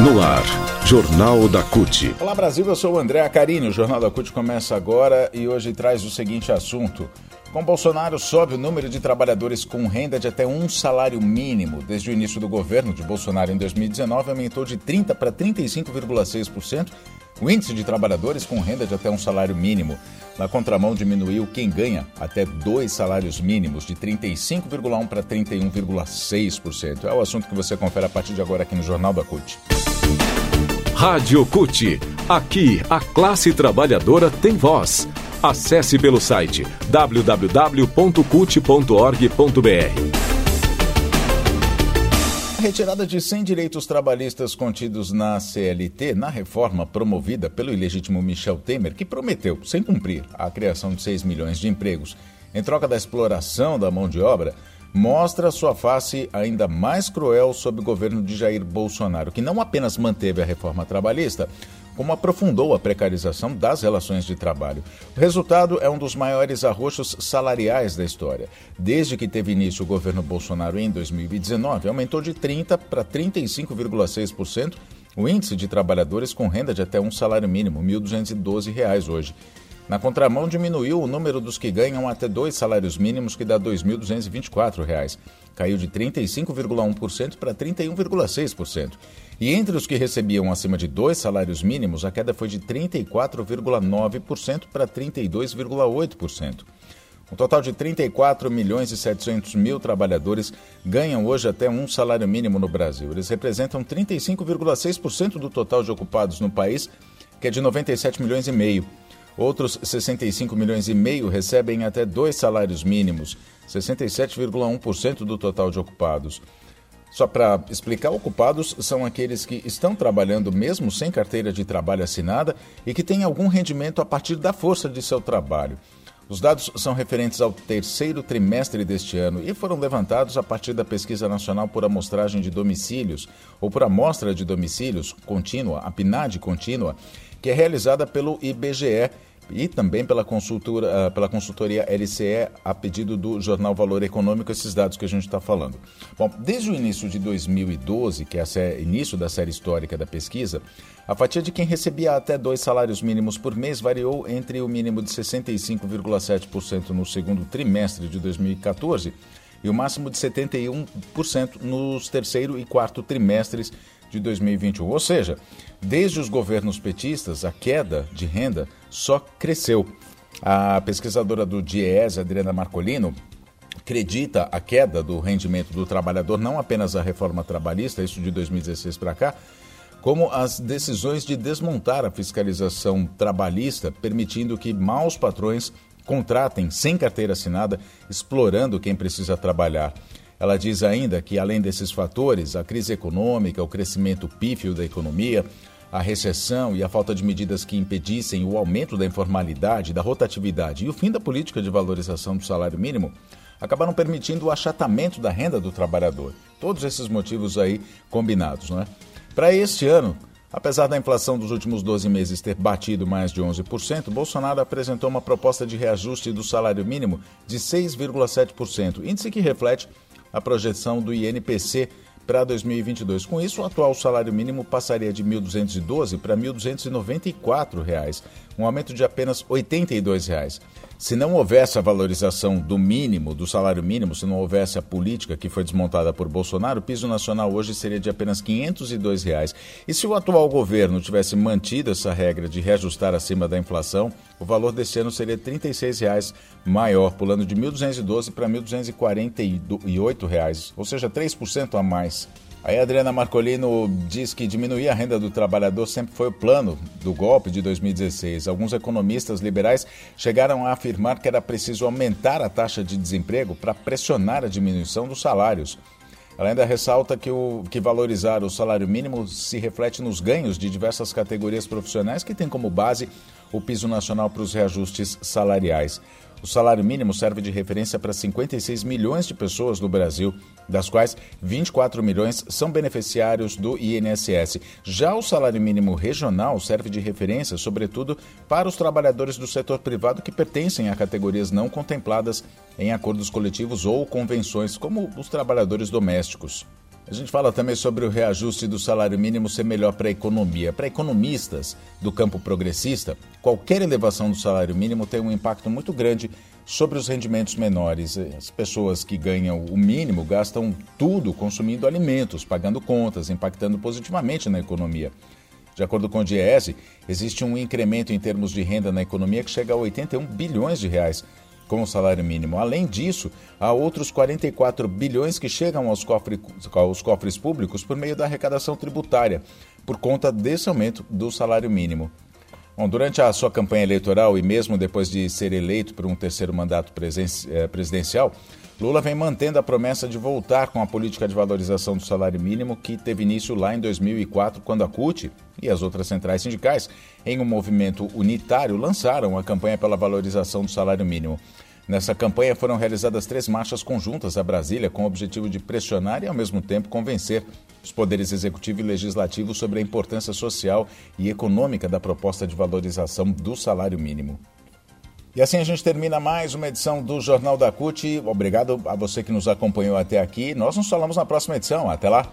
No ar, Jornal da CUT. Olá Brasil, eu sou o André Acarini. O Jornal da CUT começa agora e hoje traz o seguinte assunto. Com Bolsonaro sobe o número de trabalhadores com renda de até um salário mínimo. Desde o início do governo de Bolsonaro em 2019, aumentou de 30% para 35,6%. O índice de trabalhadores com renda de até um salário mínimo. Na contramão, diminuiu quem ganha até dois salários mínimos, de 35,1% para 31,6%. É o assunto que você confere a partir de agora aqui no Jornal da CUT. Rádio CUT. Aqui, a classe trabalhadora tem voz. Acesse pelo site www.cut.org.br. A retirada de 100 direitos trabalhistas contidos na CLT, na reforma promovida pelo ilegítimo Michel Temer, que prometeu, sem cumprir, a criação de 6 milhões de empregos, em troca da exploração da mão de obra, mostra sua face ainda mais cruel sob o governo de Jair Bolsonaro, que não apenas manteve a reforma trabalhista, como aprofundou a precarização das relações de trabalho. O resultado é um dos maiores arroxos salariais da história. Desde que teve início o governo Bolsonaro em 2019, aumentou de 30% para 35,6% o índice de trabalhadores com renda de até um salário mínimo, R$ 1.212 hoje. Na contramão, diminuiu o número dos que ganham até dois salários mínimos, que dá R$ 2.224. Caiu de 35,1% para 31,6%. E entre os que recebiam acima de dois salários mínimos, a queda foi de 34,9% para 32,8%. Um total de 34 milhões e 700 mil trabalhadores ganham hoje até um salário mínimo no Brasil. Eles representam 35,6% do total de ocupados no país, que é de 97 milhões e meio. Outros 65 milhões e meio recebem até dois salários mínimos, 67,1% do total de ocupados. Só para explicar, ocupados são aqueles que estão trabalhando mesmo sem carteira de trabalho assinada e que têm algum rendimento a partir da força de seu trabalho. Os dados são referentes ao terceiro trimestre deste ano e foram levantados a partir da Pesquisa Nacional por Amostragem de Domicílios, ou por Amostra de Domicílios Contínua, a PNAD Contínua, que é realizada pelo IBGE e também pela, consultora, ah, pela consultoria LCE a pedido do jornal Valor Econômico, esses dados que a gente está falando. Bom, desde o início de 2012, que é o início da série histórica da pesquisa, a fatia de quem recebia até dois salários mínimos por mês variou entre o mínimo de 65,7% no segundo trimestre de 2014 e o máximo de 71% nos terceiro e quarto trimestres de 2021. Ou seja, desde os governos petistas, a queda de renda só cresceu. A pesquisadora do DIES, Adriana Marcolino, acredita a queda do rendimento do trabalhador não apenas a reforma trabalhista, isso de 2016 para cá, como as decisões de desmontar a fiscalização trabalhista, permitindo que maus patrões contratem sem carteira assinada, explorando quem precisa trabalhar. Ela diz ainda que, além desses fatores, a crise econômica, o crescimento pífio da economia, a recessão e a falta de medidas que impedissem o aumento da informalidade, da rotatividade e o fim da política de valorização do salário mínimo acabaram permitindo o achatamento da renda do trabalhador. Todos esses motivos aí combinados, não é? Para este ano, apesar da inflação dos últimos 12 meses ter batido mais de 11%, Bolsonaro apresentou uma proposta de reajuste do salário mínimo de 6,7%, índice que reflete a projeção do INPC para 2022. Com isso, o atual salário mínimo passaria de R$ 1.212 para R$ 1.294, um aumento de apenas 82 reais. Se não houvesse a valorização do mínimo, do salário mínimo, se não houvesse a política que foi desmontada por Bolsonaro, o piso nacional hoje seria de apenas 502 reais. E se o atual governo tivesse mantido essa regra de reajustar acima da inflação, o valor desse ano seria 36 reais maior, pulando de 1.212 para 1.248 reais, ou seja, 3% a mais. Aí a Adriana Marcolino diz que diminuir a renda do trabalhador sempre foi o plano do golpe de 2016. Alguns economistas liberais chegaram a afirmar que era preciso aumentar a taxa de desemprego para pressionar a diminuição dos salários. Ela ainda ressalta que, o, que valorizar o salário mínimo se reflete nos ganhos de diversas categorias profissionais que têm como base o piso nacional para os reajustes salariais. O salário mínimo serve de referência para 56 milhões de pessoas no Brasil, das quais 24 milhões são beneficiários do INSS. Já o salário mínimo regional serve de referência, sobretudo, para os trabalhadores do setor privado que pertencem a categorias não contempladas em acordos coletivos ou convenções, como os trabalhadores domésticos. A gente fala também sobre o reajuste do salário mínimo ser melhor para a economia. Para economistas do campo progressista, qualquer elevação do salário mínimo tem um impacto muito grande sobre os rendimentos menores. As pessoas que ganham o mínimo gastam tudo consumindo alimentos, pagando contas, impactando positivamente na economia. De acordo com o DIEESE, existe um incremento em termos de renda na economia que chega a 81 bilhões de reais com o salário mínimo. Além disso, há outros 44 bilhões que chegam aos cofres, aos cofres públicos por meio da arrecadação tributária, por conta desse aumento do salário mínimo. Bom, durante a sua campanha eleitoral e mesmo depois de ser eleito por um terceiro mandato eh, presidencial, Lula vem mantendo a promessa de voltar com a política de valorização do salário mínimo que teve início lá em 2004, quando a CUT e as outras centrais sindicais, em um movimento unitário, lançaram a campanha pela valorização do salário mínimo. Nessa campanha foram realizadas três marchas conjuntas a Brasília com o objetivo de pressionar e, ao mesmo tempo, convencer os poderes executivo e legislativo sobre a importância social e econômica da proposta de valorização do salário mínimo. E assim a gente termina mais uma edição do Jornal da CUT. Obrigado a você que nos acompanhou até aqui. Nós nos falamos na próxima edição. Até lá!